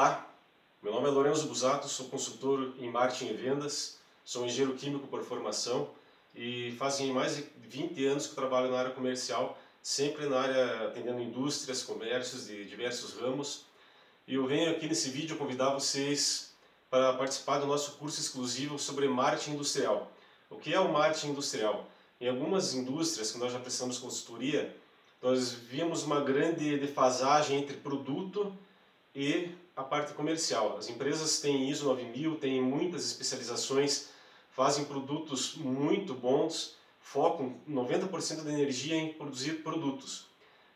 Olá, meu nome é Lourenço Busato, sou consultor em marketing e vendas, sou engenheiro químico por formação e fazem mais de 20 anos que trabalho na área comercial, sempre na área atendendo indústrias, comércios de diversos ramos. E eu venho aqui nesse vídeo convidar vocês para participar do nosso curso exclusivo sobre marketing industrial. O que é o marketing industrial? Em algumas indústrias que nós já prestamos consultoria, nós vimos uma grande defasagem entre produto e a parte comercial. As empresas têm ISO 9000, têm muitas especializações, fazem produtos muito bons, focam 90% da energia em produzir produtos.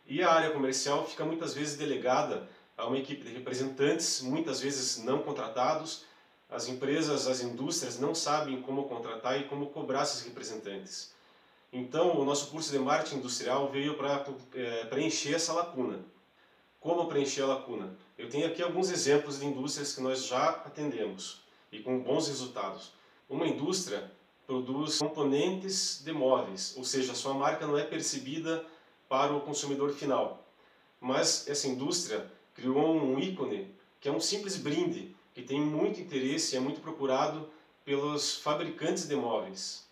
E a área comercial fica muitas vezes delegada a uma equipe de representantes, muitas vezes não contratados. As empresas, as indústrias não sabem como contratar e como cobrar esses representantes. Então, o nosso curso de marketing industrial veio para é, preencher essa lacuna. Como preencher a lacuna? Eu tenho aqui alguns exemplos de indústrias que nós já atendemos e com bons resultados. Uma indústria produz componentes de móveis, ou seja, sua marca não é percebida para o consumidor final. Mas essa indústria criou um ícone que é um simples brinde, que tem muito interesse e é muito procurado pelos fabricantes de móveis.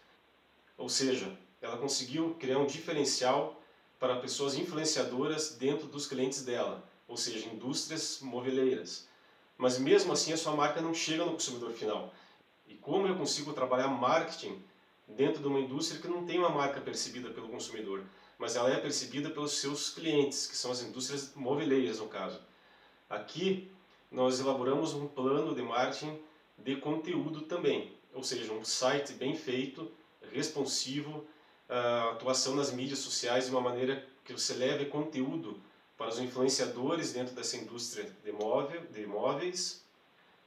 Ou seja, ela conseguiu criar um diferencial para pessoas influenciadoras dentro dos clientes dela, ou seja, indústrias moveleiras. Mas mesmo assim a sua marca não chega no consumidor final. E como eu consigo trabalhar marketing dentro de uma indústria que não tem uma marca percebida pelo consumidor, mas ela é percebida pelos seus clientes, que são as indústrias moveleiras no caso. Aqui nós elaboramos um plano de marketing de conteúdo também, ou seja, um site bem feito, responsivo, atuação nas mídias sociais de uma maneira que você leve conteúdo para os influenciadores dentro dessa indústria de, móvel, de móveis.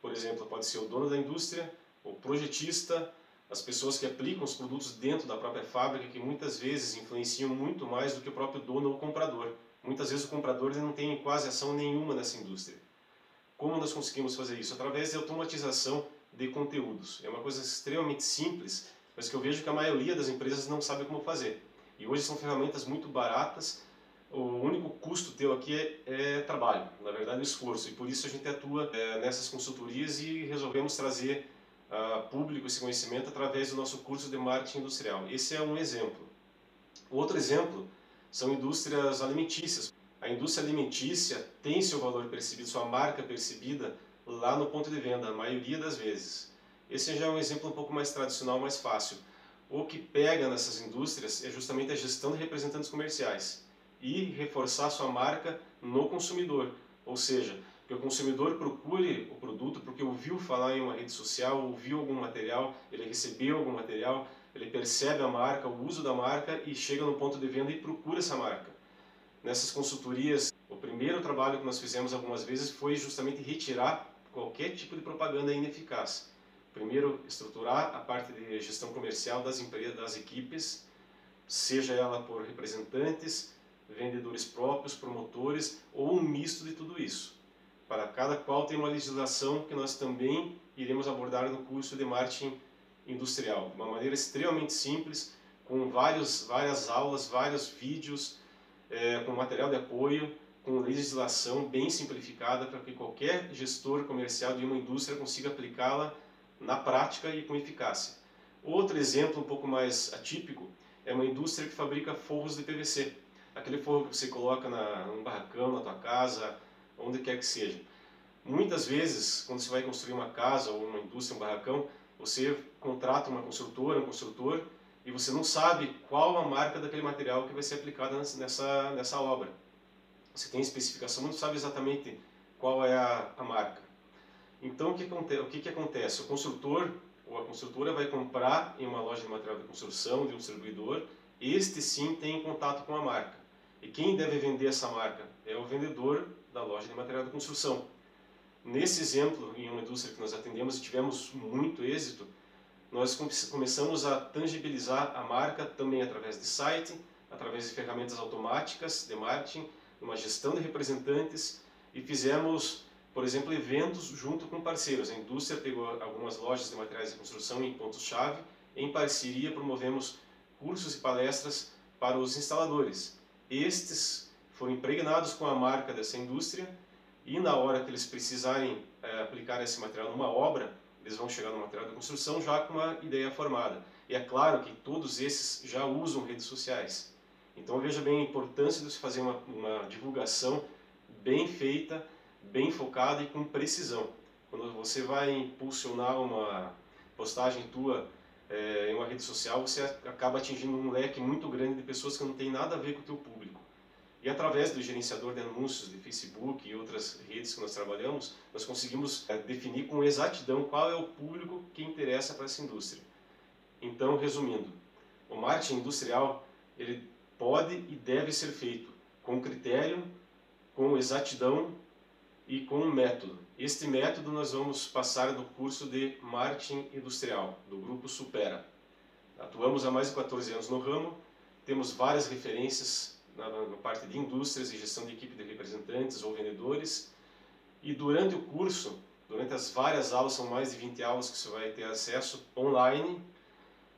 Por exemplo, pode ser o dono da indústria, o projetista, as pessoas que aplicam os produtos dentro da própria fábrica, que muitas vezes influenciam muito mais do que o próprio dono ou comprador. Muitas vezes o comprador não tem quase ação nenhuma nessa indústria. Como nós conseguimos fazer isso? Através de automatização de conteúdos. É uma coisa extremamente simples, mas que eu vejo que a maioria das empresas não sabe como fazer. E hoje são ferramentas muito baratas, custo teu aqui é, é trabalho, na verdade é esforço, e por isso a gente atua é, nessas consultorias e resolvemos trazer a público esse conhecimento através do nosso curso de marketing industrial. Esse é um exemplo. Outro exemplo são indústrias alimentícias. A indústria alimentícia tem seu valor percebido, sua marca percebida lá no ponto de venda, a maioria das vezes. Esse já é um exemplo um pouco mais tradicional, mais fácil. O que pega nessas indústrias é justamente a gestão de representantes comerciais e reforçar sua marca no consumidor. Ou seja, que o consumidor procure o produto porque ouviu falar em uma rede social, ouviu algum material, ele recebeu algum material, ele percebe a marca, o uso da marca e chega no ponto de venda e procura essa marca. Nessas consultorias, o primeiro trabalho que nós fizemos algumas vezes foi justamente retirar qualquer tipo de propaganda ineficaz. Primeiro, estruturar a parte de gestão comercial das empresas, das equipes, seja ela por representantes, vendedores próprios, promotores ou um misto de tudo isso. Para cada qual tem uma legislação que nós também iremos abordar no curso de marketing industrial, de uma maneira extremamente simples, com vários, várias aulas, vários vídeos, é, com material de apoio, com legislação bem simplificada para que qualquer gestor comercial de uma indústria consiga aplicá-la na prática e com eficácia. Outro exemplo um pouco mais atípico é uma indústria que fabrica forros de PVC. Aquele forro que você coloca na, num barracão, na tua casa, onde quer que seja. Muitas vezes, quando você vai construir uma casa ou uma indústria, um barracão, você contrata uma construtora, um construtor, e você não sabe qual a marca daquele material que vai ser aplicada nessa, nessa obra. Você tem especificação, mas não sabe exatamente qual é a, a marca. Então, o que, o que, que acontece? O construtor ou a construtora vai comprar em uma loja de material de construção, de um distribuidor, este sim tem contato com a marca. E quem deve vender essa marca? É o vendedor da loja de material de construção. Nesse exemplo, em uma indústria que nós atendemos e tivemos muito êxito, nós começamos a tangibilizar a marca também através de site, através de ferramentas automáticas de marketing, uma gestão de representantes e fizemos por exemplo, eventos junto com parceiros. A indústria pegou algumas lojas de materiais de construção em pontos-chave. Em parceria, promovemos cursos e palestras para os instaladores. Estes foram impregnados com a marca dessa indústria e na hora que eles precisarem é, aplicar esse material numa obra, eles vão chegar no material de construção já com uma ideia formada. E é claro que todos esses já usam redes sociais. Então veja bem a importância de você fazer uma, uma divulgação bem feita, bem focada e com precisão. Quando você vai impulsionar uma postagem tua é, em uma rede social, você acaba atingindo um leque muito grande de pessoas que não tem nada a ver com o teu público. E através do gerenciador de anúncios de Facebook e outras redes que nós trabalhamos, nós conseguimos é, definir com exatidão qual é o público que interessa para essa indústria. Então, resumindo, o marketing industrial ele pode e deve ser feito com critério, com exatidão e com método. Este método nós vamos passar no curso de Marketing Industrial, do Grupo Supera. Atuamos há mais de 14 anos no ramo, temos várias referências na, na parte de indústrias e gestão de equipe de representantes ou vendedores, e durante o curso, durante as várias aulas, são mais de 20 aulas que você vai ter acesso online,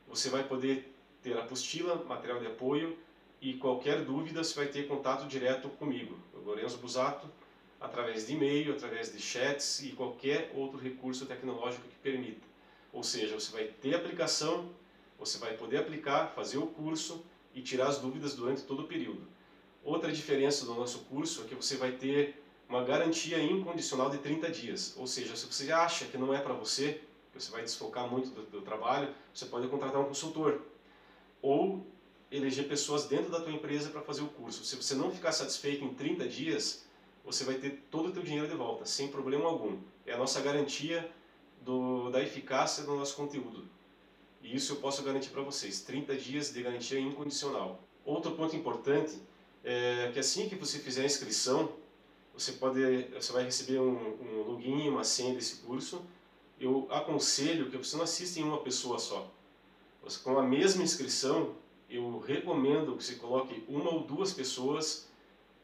você vai poder ter apostila, material de apoio, e qualquer dúvida você vai ter contato direto comigo, o Lorenzo Busato, através de e-mail, através de chats e qualquer outro recurso tecnológico que permita. Ou seja, você vai ter aplicação, você vai poder aplicar, fazer o curso e tirar as dúvidas durante todo o período. Outra diferença do nosso curso é que você vai ter uma garantia incondicional de 30 dias. Ou seja, se você acha que não é para você, que você vai desfocar muito do, do trabalho, você pode contratar um consultor. Ou eleger pessoas dentro da tua empresa para fazer o curso. Se você não ficar satisfeito em 30 dias, você vai ter todo o teu dinheiro de volta, sem problema algum. É a nossa garantia do, da eficácia do nosso conteúdo. E isso eu posso garantir para vocês, 30 dias de garantia incondicional. Outro ponto importante é que assim que você fizer a inscrição, você, pode, você vai receber um, um login, uma senha desse curso. Eu aconselho que você não assista em uma pessoa só. Com a mesma inscrição, eu recomendo que você coloque uma ou duas pessoas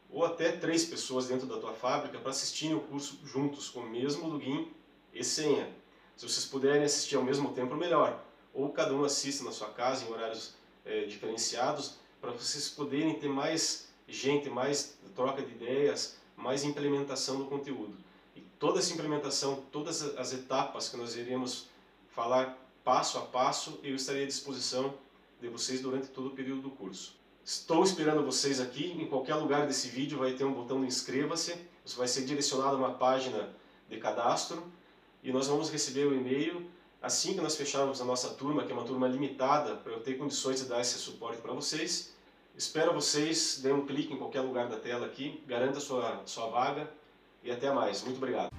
ou até três pessoas dentro da tua fábrica para assistirem o curso juntos, com o mesmo login e senha. Se vocês puderem assistir ao mesmo tempo, melhor. Ou cada um assista na sua casa em horários é, diferenciados, para vocês poderem ter mais gente, mais troca de ideias, mais implementação do conteúdo. E toda essa implementação, todas as etapas que nós iremos falar passo a passo, eu estarei à disposição de vocês durante todo o período do curso. Estou esperando vocês aqui. Em qualquer lugar desse vídeo vai ter um botão de inscreva-se. Você vai ser direcionado a uma página de cadastro e nós vamos receber o e-mail assim que nós fecharmos a nossa turma, que é uma turma limitada, para eu ter condições de dar esse suporte para vocês. Espero vocês, dê um clique em qualquer lugar da tela aqui, garanta sua, sua vaga e até mais. Muito obrigado.